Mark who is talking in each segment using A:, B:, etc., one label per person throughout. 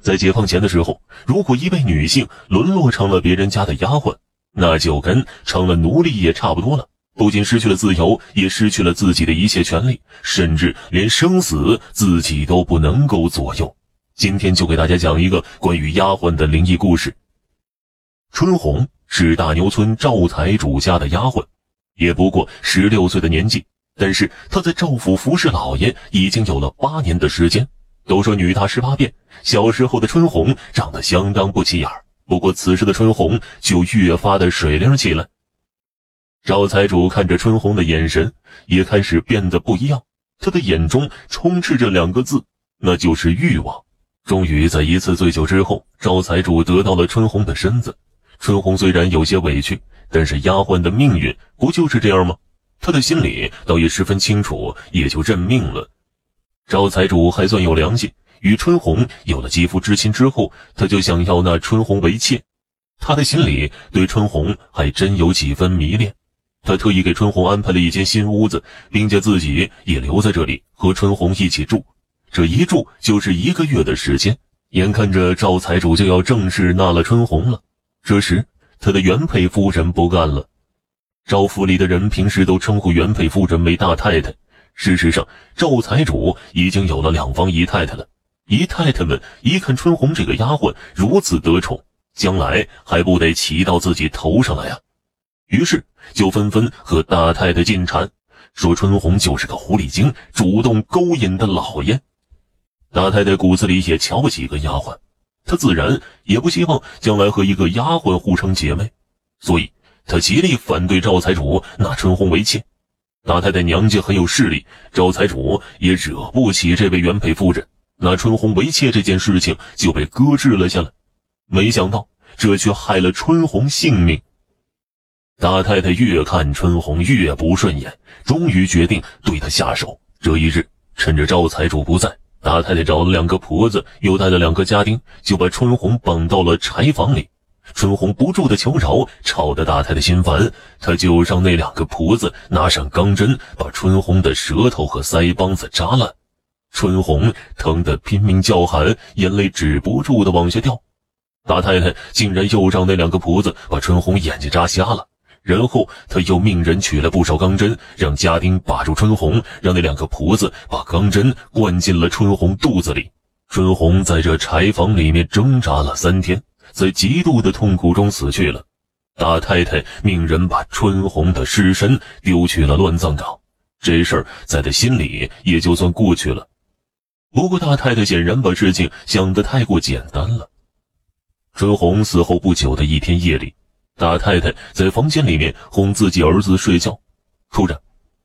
A: 在解放前的时候，如果一位女性沦落成了别人家的丫鬟，那就跟成了奴隶也差不多了。不仅失去了自由，也失去了自己的一切权利，甚至连生死自己都不能够左右。今天就给大家讲一个关于丫鬟的灵异故事。春红是大牛村赵财主家的丫鬟，也不过十六岁的年纪，但是她在赵府服侍老爷已经有了八年的时间。都说女大十八变，小时候的春红长得相当不起眼儿。不过此时的春红就越发的水灵起来。赵财主看着春红的眼神也开始变得不一样，他的眼中充斥着两个字，那就是欲望。终于在一次醉酒之后，赵财主得到了春红的身子。春红虽然有些委屈，但是丫鬟的命运不就是这样吗？他的心里倒也十分清楚，也就认命了。赵财主还算有良心，与春红有了肌肤之亲之后，他就想要那春红为妾。他的心里对春红还真有几分迷恋，他特意给春红安排了一间新屋子，并且自己也留在这里和春红一起住。这一住就是一个月的时间。眼看着赵财主就要正式纳了春红了，这时他的原配夫人不干了。赵府里的人平时都称呼原配夫人为大太太。事实上，赵财主已经有了两房姨太太了。姨太太们一看春红这个丫鬟如此得宠，将来还不得骑到自己头上来呀？于是就纷纷和大太太进谗，说春红就是个狐狸精，主动勾引的老爷。大太太骨子里也瞧不起一个丫鬟，她自然也不希望将来和一个丫鬟互称姐妹，所以她极力反对赵财主纳春红为妾。大太太娘家很有势力，赵财主也惹不起这位原配夫人，那春红为妾这件事情就被搁置了下来。没想到这却害了春红性命。大太太越看春红越不顺眼，终于决定对她下手。这一日，趁着赵财主不在，大太太找了两个婆子，又带了两个家丁，就把春红绑到了柴房里。春红不住的求饶，吵得大太太心烦，他就让那两个婆子拿上钢针，把春红的舌头和腮帮子扎烂。春红疼得拼命叫喊，眼泪止不住的往下掉。大太太竟然又让那两个婆子把春红眼睛扎瞎了，然后他又命人取了不少钢针，让家丁把住春红，让那两个婆子把钢针灌进了春红肚子里。春红在这柴房里面挣扎了三天。在极度的痛苦中死去了。大太太命人把春红的尸身丢去了乱葬岗，这事儿在他心里也就算过去了。不过大太太显然把事情想得太过简单了。春红死后不久的一天夜里，大太太在房间里面哄自己儿子睡觉，突然，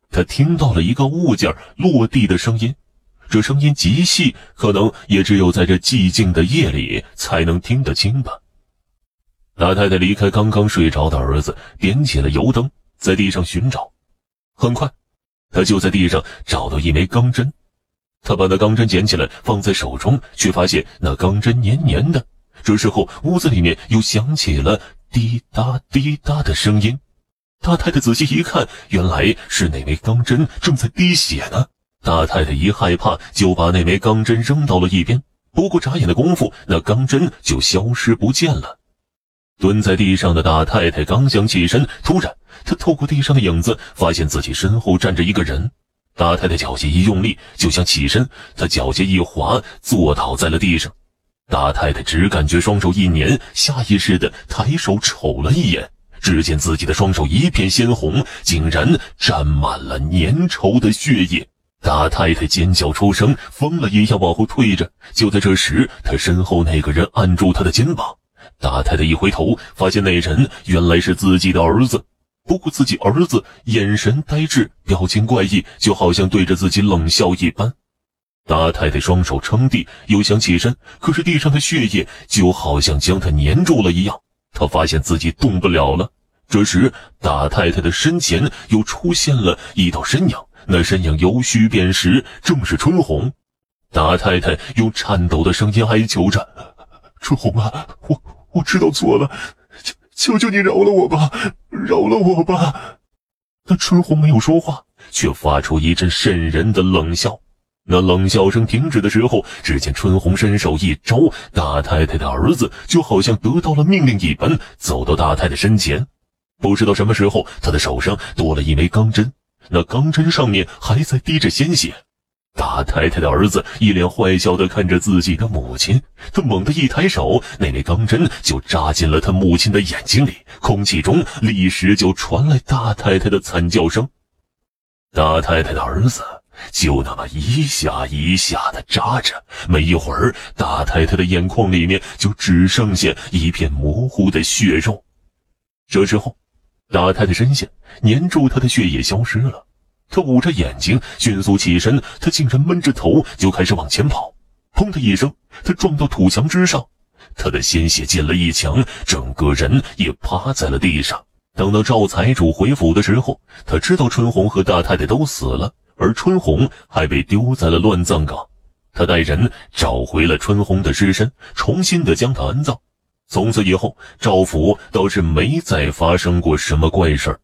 A: 她听到了一个物件落地的声音，这声音极细，可能也只有在这寂静的夜里才能听得清吧。大太太离开刚刚睡着的儿子，点起了油灯，在地上寻找。很快，她就在地上找到一枚钢针。她把那钢针捡起来，放在手中，却发现那钢针黏黏的。这时候，屋子里面又响起了滴答滴答的声音。大太太仔细一看，原来是那枚钢针正在滴血呢。大太太一害怕，就把那枚钢针扔到了一边。不过眨眼的功夫，那钢针就消失不见了。蹲在地上的大太太刚想起身，突然她透过地上的影子，发现自己身后站着一个人。大太太脚下一用力，就想起身，她脚下一滑，坐倒在了地上。大太太只感觉双手一黏，下意识的抬手瞅了一眼，只见自己的双手一片鲜红，竟然沾满了粘稠的血液。大太太尖叫出声，疯了一样往后退着。就在这时，她身后那个人按住她的肩膀。大太太一回头，发现那人原来是自己的儿子。不过自己儿子眼神呆滞，表情怪异，就好像对着自己冷笑一般。大太太双手撑地，又想起身，可是地上的血液就好像将她粘住了一样。她发现自己动不了了。这时，大太太的身前又出现了一道身影，那身影由虚变实，正是春红。大太太用颤抖的声音哀求着：“春红啊，我……”我知道错了，求求求你饶了我吧，饶了我吧！那春红没有说话，却发出一阵渗人的冷笑。那冷笑声停止的时候，只见春红伸手一招，大太太的儿子就好像得到了命令一般，走到大太太身前。不知道什么时候，他的手上多了一枚钢针，那钢针上面还在滴着鲜血。大太太的儿子一脸坏笑地看着自己的母亲，他猛地一抬手，那枚钢针就扎进了他母亲的眼睛里，空气中立时就传来大太太的惨叫声。大太太的儿子。就那么一下一下的扎着，没一会儿，大太太的眼眶里面就只剩下一片模糊的血肉。这时候，大太太身下粘住她的血液消失了，他捂着眼睛，迅速起身，他竟然闷着头就开始往前跑。砰的一声，他撞到土墙之上，他的鲜血溅了一墙，整个人也趴在了地上。等到赵财主回府的时候，他知道春红和大太太都死了。而春红还被丢在了乱葬岗，他带人找回了春红的尸身，重新的将她安葬。从此以后，赵府倒是没再发生过什么怪事儿。